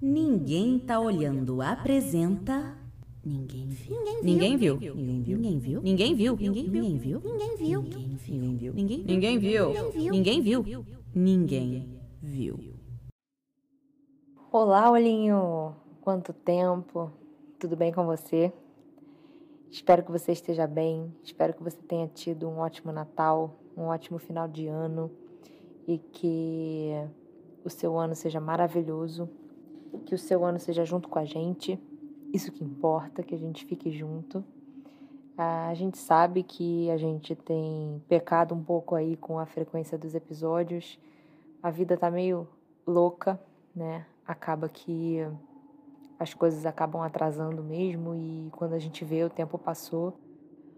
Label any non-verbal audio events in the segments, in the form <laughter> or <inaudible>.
Ninguém tá olhando apresenta. Ninguém viu. Ninguém viu. Ninguém viu. Ninguém viu. Ninguém viu. Ninguém viu. Ninguém viu. Ninguém viu. Ninguém viu. Ninguém Ninguém viu. Ninguém viu. Ninguém viu. Olá, olhinho! Quanto tempo! Tudo bem com você? Espero que você esteja bem, espero que você tenha tido um ótimo Natal, um ótimo final de ano e que o seu ano seja maravilhoso, que o seu ano seja junto com a gente, isso que importa, que a gente fique junto. A gente sabe que a gente tem pecado um pouco aí com a frequência dos episódios, a vida tá meio louca, né? Acaba que as coisas acabam atrasando mesmo e quando a gente vê o tempo passou.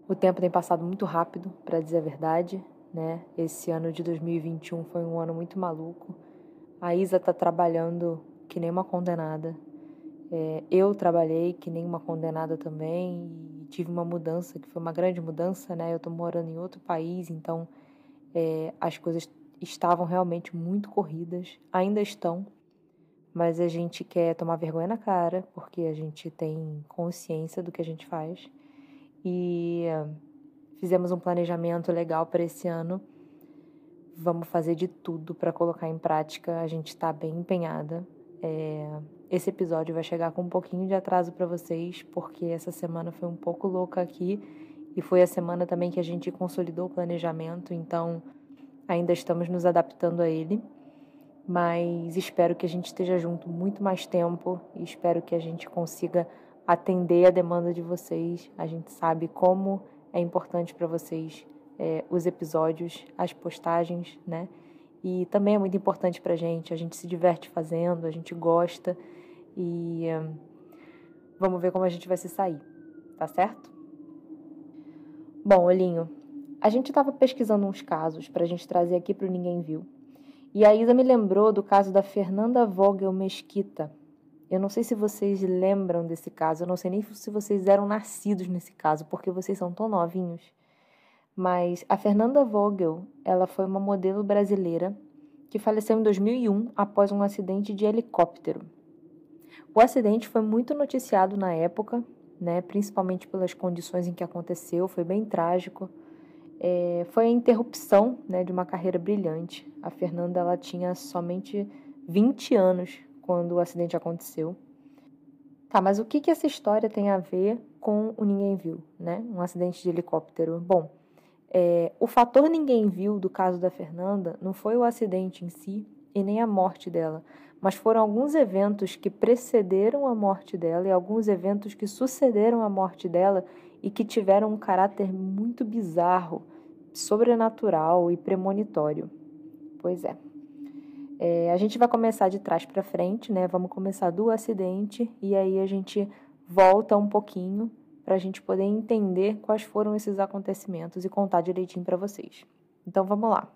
O tempo tem passado muito rápido, para dizer a verdade, né? Esse ano de 2021 foi um ano muito maluco. A Isa tá trabalhando que nem uma condenada. É, eu trabalhei que nem uma condenada também e tive uma mudança que foi uma grande mudança, né? Eu tô morando em outro país, então é, as coisas estavam realmente muito corridas, ainda estão, mas a gente quer tomar vergonha na cara, porque a gente tem consciência do que a gente faz. E uh, fizemos um planejamento legal para esse ano. Vamos fazer de tudo para colocar em prática. A gente está bem empenhada. É, esse episódio vai chegar com um pouquinho de atraso para vocês, porque essa semana foi um pouco louca aqui e foi a semana também que a gente consolidou o planejamento, então ainda estamos nos adaptando a ele mas espero que a gente esteja junto muito mais tempo e espero que a gente consiga atender a demanda de vocês. A gente sabe como é importante para vocês é, os episódios, as postagens, né? E também é muito importante para a gente. A gente se diverte fazendo, a gente gosta e vamos ver como a gente vai se sair, tá certo? Bom, Olhinho, a gente estava pesquisando uns casos para a gente trazer aqui para o Ninguém Viu. E a Isa me lembrou do caso da Fernanda Vogel Mesquita. Eu não sei se vocês lembram desse caso, eu não sei nem se vocês eram nascidos nesse caso, porque vocês são tão novinhos. Mas a Fernanda Vogel, ela foi uma modelo brasileira que faleceu em 2001 após um acidente de helicóptero. O acidente foi muito noticiado na época, né, principalmente pelas condições em que aconteceu, foi bem trágico. É, foi a interrupção né, de uma carreira brilhante. A Fernanda ela tinha somente 20 anos quando o acidente aconteceu. Tá, mas o que, que essa história tem a ver com o Ninguém Viu, né? Um acidente de helicóptero. Bom, é, o fator Ninguém Viu do caso da Fernanda não foi o acidente em si e nem a morte dela, mas foram alguns eventos que precederam a morte dela e alguns eventos que sucederam a morte dela e que tiveram um caráter muito bizarro, sobrenatural e premonitório. Pois é. é a gente vai começar de trás para frente, né? Vamos começar do acidente e aí a gente volta um pouquinho para a gente poder entender quais foram esses acontecimentos e contar direitinho para vocês. Então vamos lá.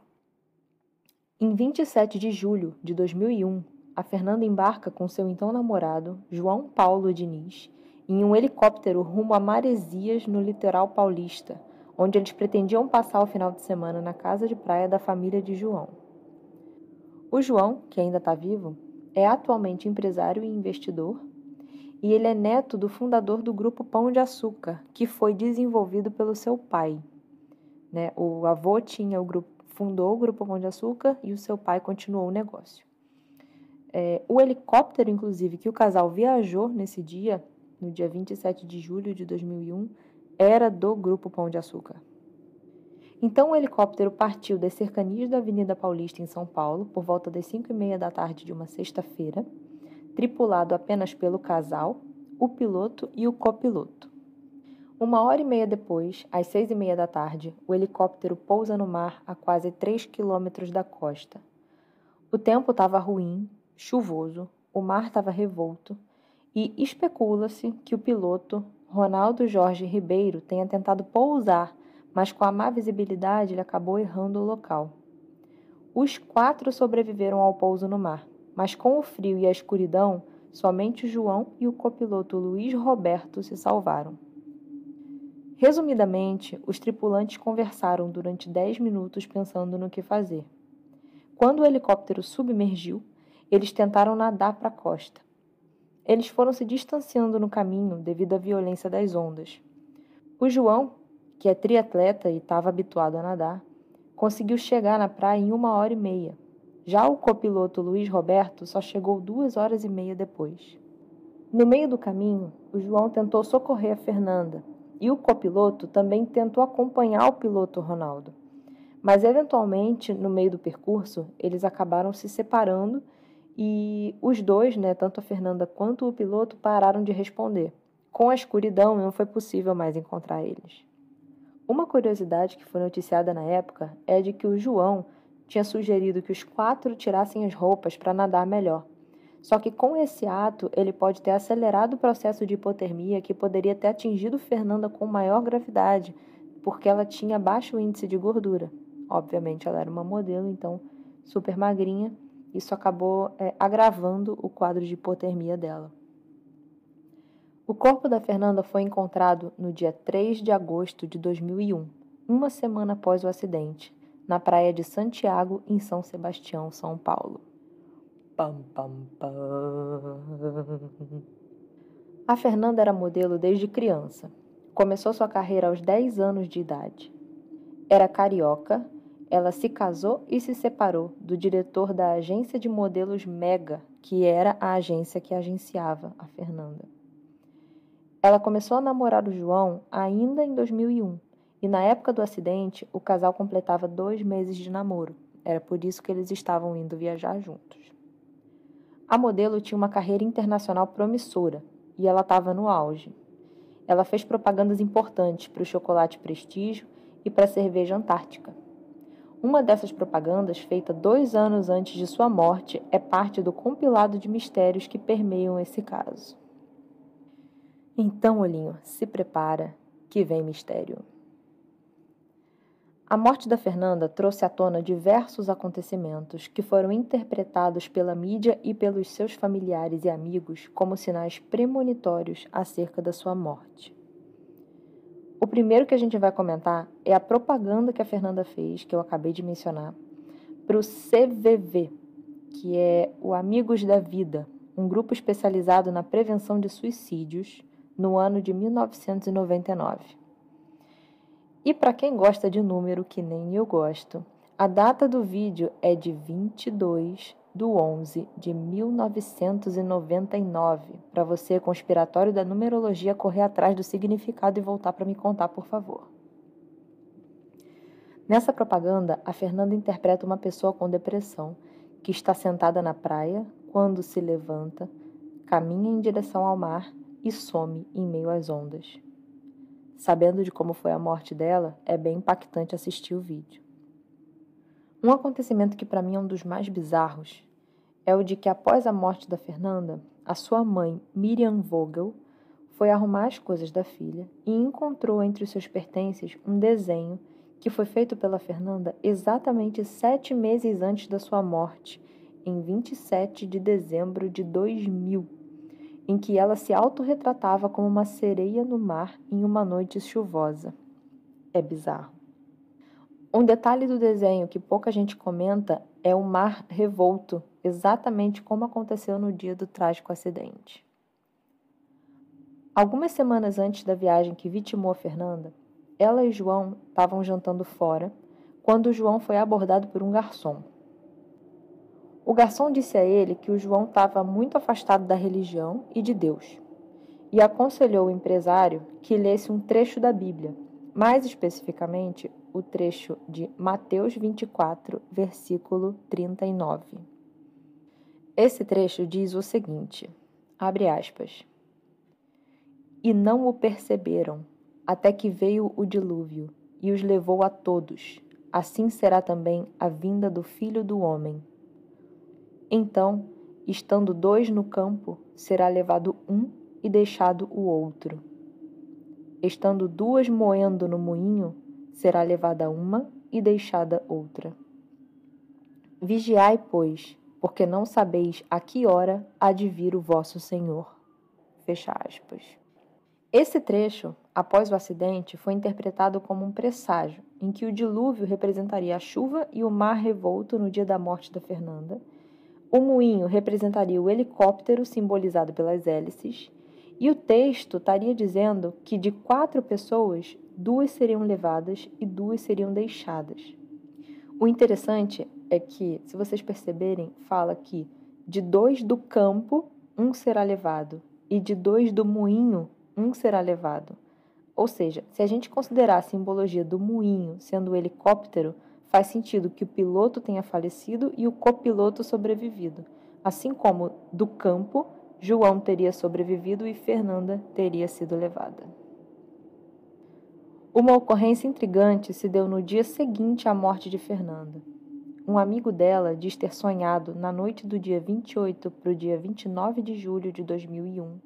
Em 27 de julho de 2001, a Fernanda embarca com seu então namorado, João Paulo Diniz, em um helicóptero rumo a Maresias, no litoral paulista, onde eles pretendiam passar o final de semana na casa de praia da família de João. O João, que ainda está vivo, é atualmente empresário e investidor, e ele é neto do fundador do grupo Pão de Açúcar, que foi desenvolvido pelo seu pai. Né? O avô tinha o grupo, fundou o grupo Pão de Açúcar e o seu pai continuou o negócio. É, o helicóptero, inclusive, que o casal viajou nesse dia no dia 27 de julho de 2001, era do Grupo Pão de Açúcar. Então o helicóptero partiu das cercanias da Avenida Paulista em São Paulo por volta das 5 e meia da tarde de uma sexta-feira, tripulado apenas pelo casal, o piloto e o copiloto. Uma hora e meia depois, às seis e meia da tarde, o helicóptero pousa no mar a quase 3 quilômetros da costa. O tempo estava ruim, chuvoso, o mar estava revolto e especula-se que o piloto, Ronaldo Jorge Ribeiro, tenha tentado pousar, mas com a má visibilidade ele acabou errando o local. Os quatro sobreviveram ao pouso no mar, mas com o frio e a escuridão, somente João e o copiloto Luiz Roberto se salvaram. Resumidamente, os tripulantes conversaram durante dez minutos pensando no que fazer. Quando o helicóptero submergiu, eles tentaram nadar para a costa, eles foram se distanciando no caminho devido à violência das ondas. O João, que é triatleta e estava habituado a nadar, conseguiu chegar na praia em uma hora e meia. Já o copiloto Luiz Roberto só chegou duas horas e meia depois. No meio do caminho, o João tentou socorrer a Fernanda e o copiloto também tentou acompanhar o piloto Ronaldo. Mas, eventualmente, no meio do percurso, eles acabaram se separando e os dois, né, tanto a Fernanda quanto o piloto, pararam de responder. Com a escuridão, não foi possível mais encontrar eles. Uma curiosidade que foi noticiada na época é de que o João tinha sugerido que os quatro tirassem as roupas para nadar melhor. Só que com esse ato, ele pode ter acelerado o processo de hipotermia que poderia ter atingido Fernanda com maior gravidade, porque ela tinha baixo índice de gordura. Obviamente, ela era uma modelo, então super magrinha. Isso acabou é, agravando o quadro de hipotermia dela. O corpo da Fernanda foi encontrado no dia 3 de agosto de 2001, uma semana após o acidente, na praia de Santiago, em São Sebastião, São Paulo. Pam, pam, pam. A Fernanda era modelo desde criança. Começou sua carreira aos 10 anos de idade. Era carioca, ela se casou e se separou do diretor da agência de modelos Mega, que era a agência que agenciava a Fernanda. Ela começou a namorar o João ainda em 2001 e, na época do acidente, o casal completava dois meses de namoro. Era por isso que eles estavam indo viajar juntos. A modelo tinha uma carreira internacional promissora e ela estava no auge. Ela fez propagandas importantes para o chocolate Prestígio e para a cerveja Antártica. Uma dessas propagandas, feita dois anos antes de sua morte, é parte do compilado de mistérios que permeiam esse caso. Então, Olhinho, se prepara, que vem mistério. A morte da Fernanda trouxe à tona diversos acontecimentos que foram interpretados pela mídia e pelos seus familiares e amigos como sinais premonitórios acerca da sua morte. O primeiro que a gente vai comentar é a propaganda que a Fernanda fez, que eu acabei de mencionar, para o CVV, que é o Amigos da Vida, um grupo especializado na prevenção de suicídios, no ano de 1999. E para quem gosta de número, que nem eu gosto, a data do vídeo é de 22 de 11 de 1999. Para você, conspiratório da numerologia, correr atrás do significado e voltar para me contar, por favor. Nessa propaganda, a Fernanda interpreta uma pessoa com depressão que está sentada na praia quando se levanta, caminha em direção ao mar e some em meio às ondas. Sabendo de como foi a morte dela, é bem impactante assistir o vídeo. Um acontecimento que para mim é um dos mais bizarros é o de que após a morte da Fernanda, a sua mãe, Miriam Vogel, foi arrumar as coisas da filha e encontrou entre os seus pertences um desenho que foi feito pela Fernanda exatamente sete meses antes da sua morte, em 27 de dezembro de 2000 em que ela se autorretratava como uma sereia no mar em uma noite chuvosa. É bizarro. Um detalhe do desenho que pouca gente comenta é o mar revolto, exatamente como aconteceu no dia do trágico acidente. Algumas semanas antes da viagem que vitimou a Fernanda, ela e João estavam jantando fora quando João foi abordado por um garçom. O garçom disse a ele que o João estava muito afastado da religião e de Deus, e aconselhou o empresário que lesse um trecho da Bíblia, mais especificamente o trecho de Mateus 24, versículo 39. Esse trecho diz o seguinte: abre aspas. E não o perceberam, até que veio o dilúvio e os levou a todos. Assim será também a vinda do filho do homem. Então, estando dois no campo, será levado um e deixado o outro. Estando duas moendo no moinho, será levada uma e deixada outra. Vigiai, pois, porque não sabeis a que hora há de vir o vosso Senhor. Fecha aspas. Esse trecho, após o acidente, foi interpretado como um presságio, em que o dilúvio representaria a chuva e o mar revolto no dia da morte da Fernanda O moinho representaria o helicóptero simbolizado pelas hélices, e o texto estaria dizendo que de quatro pessoas, duas seriam levadas e duas seriam deixadas. O interessante é que, se vocês perceberem, fala que de dois do campo, um será levado, e de dois do moinho, um será levado. Ou seja, se a gente considerar a simbologia do moinho sendo o helicóptero, faz sentido que o piloto tenha falecido e o copiloto sobrevivido. Assim como do campo, João teria sobrevivido e Fernanda teria sido levada. Uma ocorrência intrigante se deu no dia seguinte à morte de Fernanda. Um amigo dela diz ter sonhado, na noite do dia 28 para o dia 29 de julho de 2001,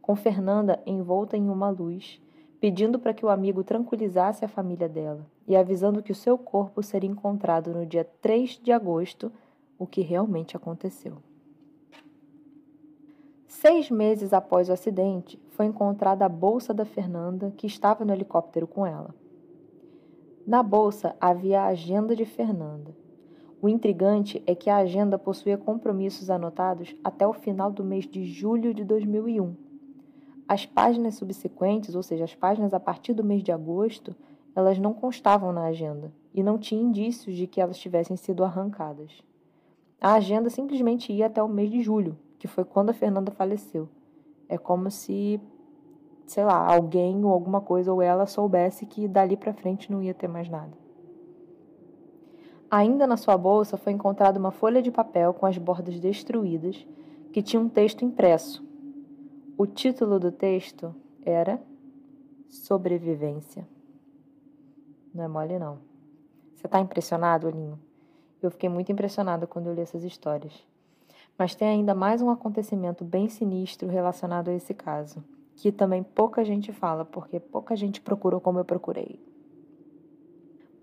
com Fernanda envolta em uma luz pedindo para que o amigo tranquilizasse a família dela e avisando que o seu corpo seria encontrado no dia 3 de agosto, o que realmente aconteceu. Seis meses após o acidente, foi encontrada a bolsa da Fernanda, que estava no helicóptero com ela. Na bolsa havia a agenda de Fernanda. O intrigante é que a agenda possuía compromissos anotados até o final do mês de julho de 2001 as páginas subsequentes, ou seja, as páginas a partir do mês de agosto, elas não constavam na agenda e não tinha indícios de que elas tivessem sido arrancadas. A agenda simplesmente ia até o mês de julho, que foi quando a Fernanda faleceu. É como se, sei lá, alguém ou alguma coisa ou ela soubesse que dali para frente não ia ter mais nada. Ainda na sua bolsa foi encontrada uma folha de papel com as bordas destruídas, que tinha um texto impresso, o título do texto era Sobrevivência. Não é mole, não. Você está impressionado, Olinho? Eu fiquei muito impressionada quando eu li essas histórias. Mas tem ainda mais um acontecimento bem sinistro relacionado a esse caso, que também pouca gente fala, porque pouca gente procurou como eu procurei.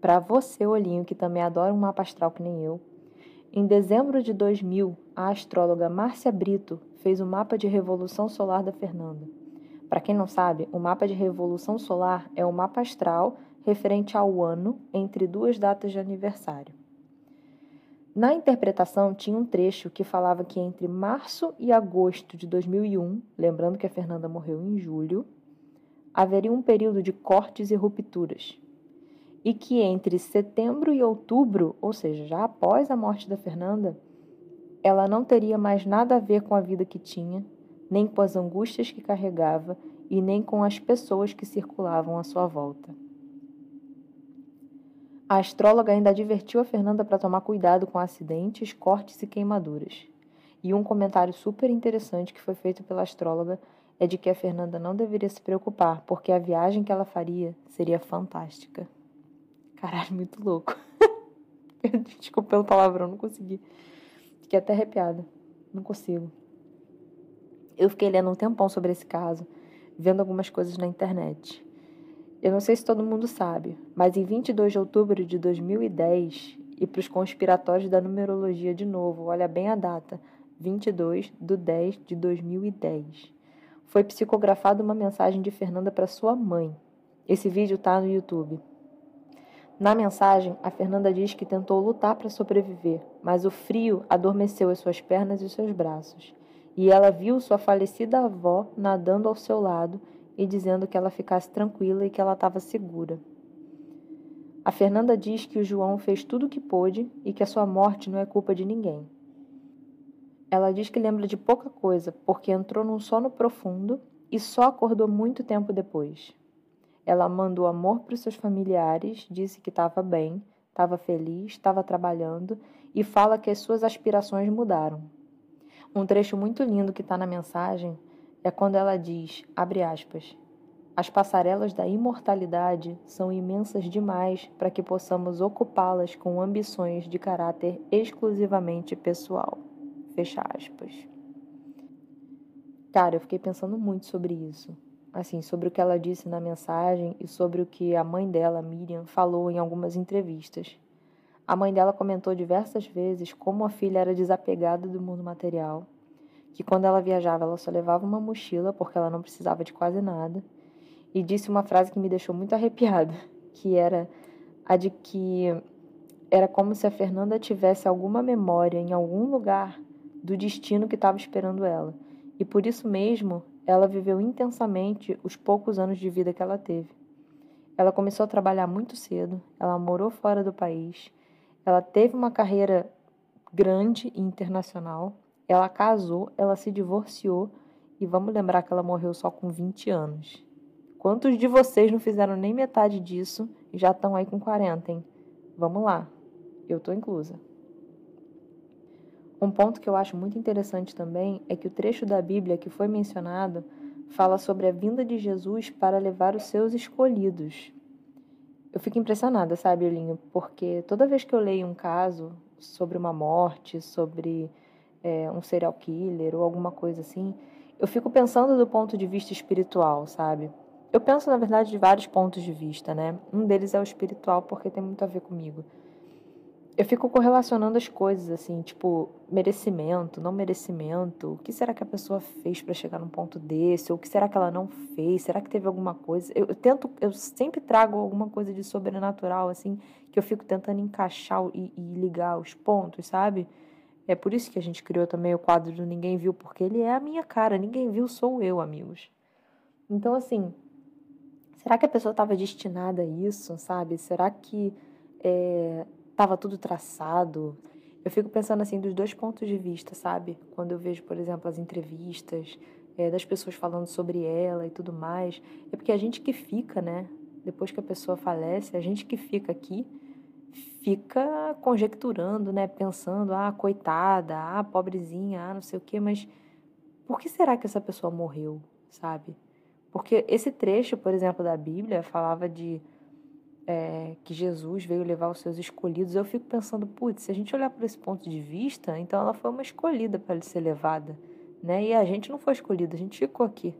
Para você, Olinho, que também adora um mapa astral que nem eu, em dezembro de 2000, a astróloga Márcia Brito fez o mapa de revolução solar da Fernanda. Para quem não sabe, o mapa de revolução solar é o mapa astral referente ao ano entre duas datas de aniversário. Na interpretação, tinha um trecho que falava que entre março e agosto de 2001, lembrando que a Fernanda morreu em julho, haveria um período de cortes e rupturas. E que entre setembro e outubro, ou seja, já após a morte da Fernanda, ela não teria mais nada a ver com a vida que tinha, nem com as angústias que carregava e nem com as pessoas que circulavam à sua volta. A astróloga ainda advertiu a Fernanda para tomar cuidado com acidentes, cortes e queimaduras. E um comentário super interessante que foi feito pela astróloga é de que a Fernanda não deveria se preocupar, porque a viagem que ela faria seria fantástica. Caralho, muito louco. <laughs> Desculpa pelo palavrão, não consegui. Fiquei até arrepiada. Não consigo. Eu fiquei lendo um tempão sobre esse caso, vendo algumas coisas na internet. Eu não sei se todo mundo sabe, mas em 22 de outubro de 2010, e para os conspiratórios da numerologia de novo, olha bem a data, 22 de 10 de 2010, foi psicografada uma mensagem de Fernanda para sua mãe. Esse vídeo está no YouTube. Na mensagem, a Fernanda diz que tentou lutar para sobreviver, mas o frio adormeceu as suas pernas e seus braços, e ela viu sua falecida avó nadando ao seu lado e dizendo que ela ficasse tranquila e que ela estava segura. A Fernanda diz que o João fez tudo o que pôde e que a sua morte não é culpa de ninguém. Ela diz que lembra de pouca coisa porque entrou num sono profundo e só acordou muito tempo depois. Ela mandou amor para os seus familiares, disse que estava bem, estava feliz, estava trabalhando e fala que as suas aspirações mudaram. Um trecho muito lindo que está na mensagem é quando ela diz, abre aspas, as passarelas da imortalidade são imensas demais para que possamos ocupá-las com ambições de caráter exclusivamente pessoal. Fecha aspas. Cara, eu fiquei pensando muito sobre isso assim, sobre o que ela disse na mensagem e sobre o que a mãe dela, Miriam, falou em algumas entrevistas. A mãe dela comentou diversas vezes como a filha era desapegada do mundo material, que quando ela viajava ela só levava uma mochila porque ela não precisava de quase nada, e disse uma frase que me deixou muito arrepiada, <laughs> que era a de que era como se a Fernanda tivesse alguma memória em algum lugar do destino que estava esperando ela. E por isso mesmo, ela viveu intensamente os poucos anos de vida que ela teve. Ela começou a trabalhar muito cedo, ela morou fora do país, ela teve uma carreira grande e internacional, ela casou, ela se divorciou e vamos lembrar que ela morreu só com 20 anos. Quantos de vocês não fizeram nem metade disso e já estão aí com 40, hein? Vamos lá, eu tô inclusa. Um ponto que eu acho muito interessante também é que o trecho da Bíblia que foi mencionado fala sobre a vinda de Jesus para levar os seus escolhidos. Eu fico impressionada, sabe, Elinho? Porque toda vez que eu leio um caso sobre uma morte, sobre é, um serial killer ou alguma coisa assim, eu fico pensando do ponto de vista espiritual, sabe? Eu penso, na verdade, de vários pontos de vista, né? Um deles é o espiritual, porque tem muito a ver comigo eu fico correlacionando as coisas, assim, tipo, merecimento, não merecimento. O que será que a pessoa fez para chegar num ponto desse? Ou o que será que ela não fez? Será que teve alguma coisa? Eu, eu, tento, eu sempre trago alguma coisa de sobrenatural, assim, que eu fico tentando encaixar e, e ligar os pontos, sabe? É por isso que a gente criou também o quadro do Ninguém Viu, porque ele é a minha cara. Ninguém viu, sou eu, amigos. Então, assim, será que a pessoa estava destinada a isso, sabe? Será que. É, estava tudo traçado. Eu fico pensando assim dos dois pontos de vista, sabe? Quando eu vejo, por exemplo, as entrevistas é, das pessoas falando sobre ela e tudo mais, é porque a gente que fica, né? Depois que a pessoa falece, a gente que fica aqui fica conjecturando, né? Pensando, ah, coitada, ah, pobrezinha, ah, não sei o quê, mas por que será que essa pessoa morreu, sabe? Porque esse trecho, por exemplo, da Bíblia falava de é, que Jesus veio levar os seus escolhidos, eu fico pensando, putz, se a gente olhar por esse ponto de vista, então ela foi uma escolhida para ser levada, né? E a gente não foi escolhida, a gente ficou aqui.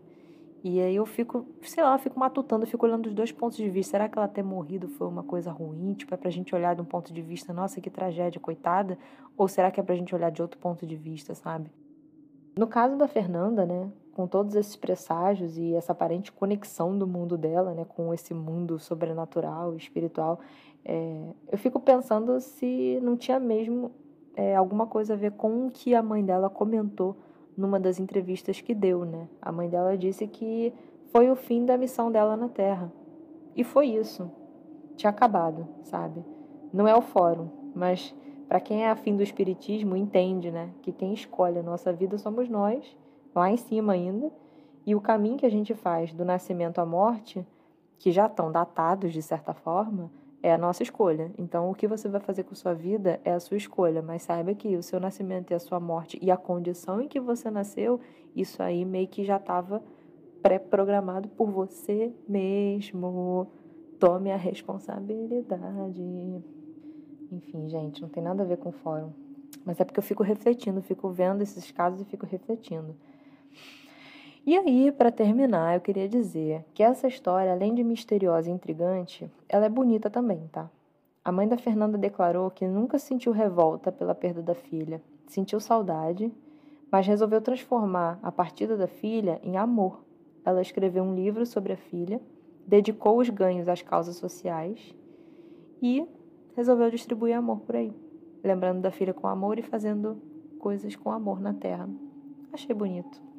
E aí eu fico, sei lá, eu fico matutando, eu fico olhando dos dois pontos de vista. Será que ela ter morrido foi uma coisa ruim? Tipo, é pra gente olhar de um ponto de vista, nossa, que tragédia, coitada? Ou será que é pra gente olhar de outro ponto de vista, sabe? No caso da Fernanda, né, com todos esses presságios e essa aparente conexão do mundo dela, né, com esse mundo sobrenatural, espiritual, é, eu fico pensando se não tinha mesmo é, alguma coisa a ver com o que a mãe dela comentou numa das entrevistas que deu, né? A mãe dela disse que foi o fim da missão dela na Terra. E foi isso. Tinha acabado, sabe? Não é o fórum, mas para quem é afim do espiritismo entende, né, que quem escolhe a nossa vida somos nós lá em cima ainda, e o caminho que a gente faz do nascimento à morte, que já estão datados de certa forma, é a nossa escolha. Então, o que você vai fazer com sua vida é a sua escolha, mas saiba que o seu nascimento e a sua morte e a condição em que você nasceu, isso aí meio que já estava pré-programado por você mesmo. Tome a responsabilidade. Enfim, gente, não tem nada a ver com o fórum. Mas é porque eu fico refletindo, fico vendo esses casos e fico refletindo. E aí, para terminar, eu queria dizer que essa história, além de misteriosa e intrigante, ela é bonita também, tá? A mãe da Fernanda declarou que nunca sentiu revolta pela perda da filha, sentiu saudade, mas resolveu transformar a partida da filha em amor. Ela escreveu um livro sobre a filha, dedicou os ganhos às causas sociais e resolveu distribuir amor por aí, lembrando da filha com amor e fazendo coisas com amor na terra. Achei bonito.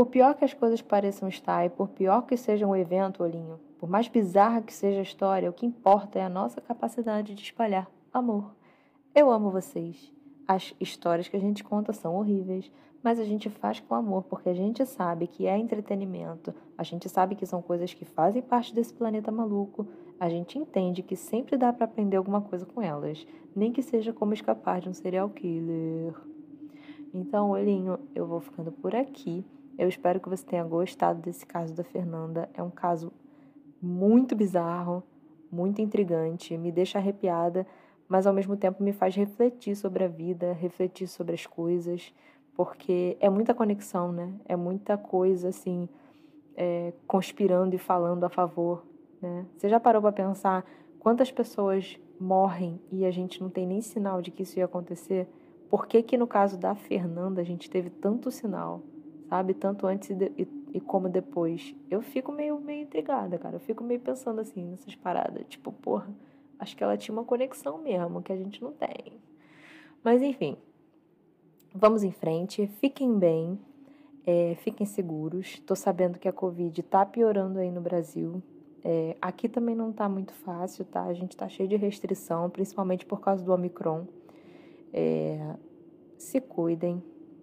Por pior que as coisas pareçam estar e por pior que seja um evento, Olhinho, por mais bizarra que seja a história, o que importa é a nossa capacidade de espalhar amor. Eu amo vocês. As histórias que a gente conta são horríveis, mas a gente faz com amor porque a gente sabe que é entretenimento, a gente sabe que são coisas que fazem parte desse planeta maluco, a gente entende que sempre dá para aprender alguma coisa com elas, nem que seja como escapar de um serial killer. Então, olhinho, eu vou ficando por aqui. Eu espero que você tenha gostado desse caso da Fernanda. É um caso muito bizarro, muito intrigante, me deixa arrepiada, mas ao mesmo tempo me faz refletir sobre a vida, refletir sobre as coisas, porque é muita conexão, né? É muita coisa assim, é, conspirando e falando a favor. Né? Você já parou para pensar quantas pessoas morrem e a gente não tem nem sinal de que isso ia acontecer? Por que, que no caso da Fernanda a gente teve tanto sinal? Sabe? Tanto antes e, de, e, e, como depois. Eu fico meio, meio intrigada, cara. Eu fico meio pensando assim nessas paradas. Tipo, porra, acho que ela tinha uma conexão mesmo que a gente não tem. Mas enfim. vamos em frente, fiquem bem, é, fiquem seguros. Estou sabendo que a Covid está piorando aí no Brasil. É, aqui também não está muito fácil, tá? A gente está cheio de restrição, principalmente por causa do Omicron. É, se cuidem,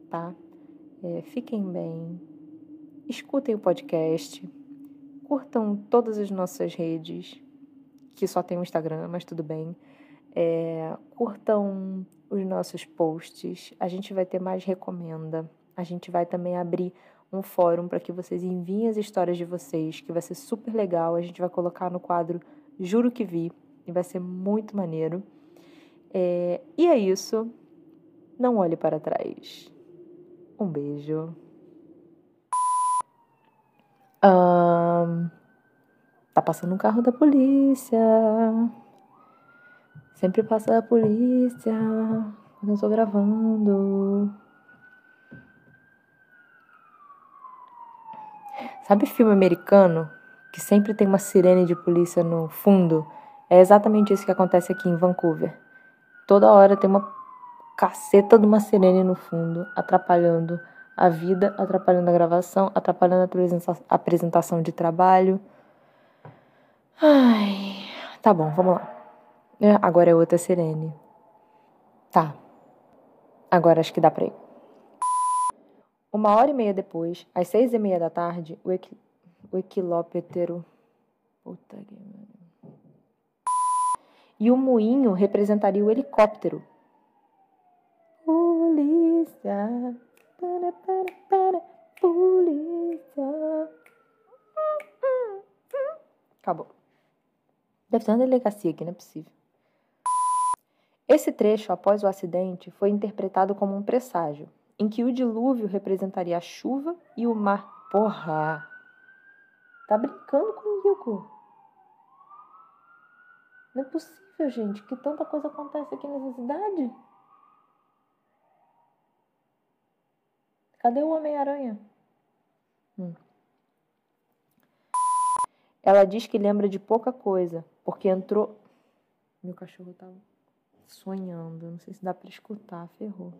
tá? É, fiquem bem, escutem o podcast, curtam todas as nossas redes, que só tem o Instagram, mas tudo bem. É, curtam os nossos posts, a gente vai ter mais recomenda. A gente vai também abrir um fórum para que vocês enviem as histórias de vocês, que vai ser super legal. A gente vai colocar no quadro Juro que Vi e vai ser muito maneiro. É, e é isso. Não olhe para trás. Um beijo. Um, tá passando um carro da polícia. Sempre passa a polícia eu tô gravando. Sabe filme americano que sempre tem uma sirene de polícia no fundo? É exatamente isso que acontece aqui em Vancouver. Toda hora tem uma caceta de uma sirene no fundo, atrapalhando a vida, atrapalhando a gravação, atrapalhando a apresentação de trabalho. Ai, tá bom, vamos lá. É, agora é outra sirene. Tá. Agora acho que dá pra ir. Uma hora e meia depois, às seis e meia da tarde, o, equi... o equilóptero. Puta que. E o moinho representaria o helicóptero. Polícia. Para, para, para. Polícia. Acabou. Deve ter uma delegacia aqui, não é possível. Esse trecho, após o acidente, foi interpretado como um presságio em que o dilúvio representaria a chuva e o mar. Porra! Tá brincando comigo? Não é possível, gente, que tanta coisa acontece aqui nessa cidade. Cadê o Homem-Aranha? Hum. Ela diz que lembra de pouca coisa, porque entrou. Meu cachorro tava sonhando. Não sei se dá para escutar, ferrou.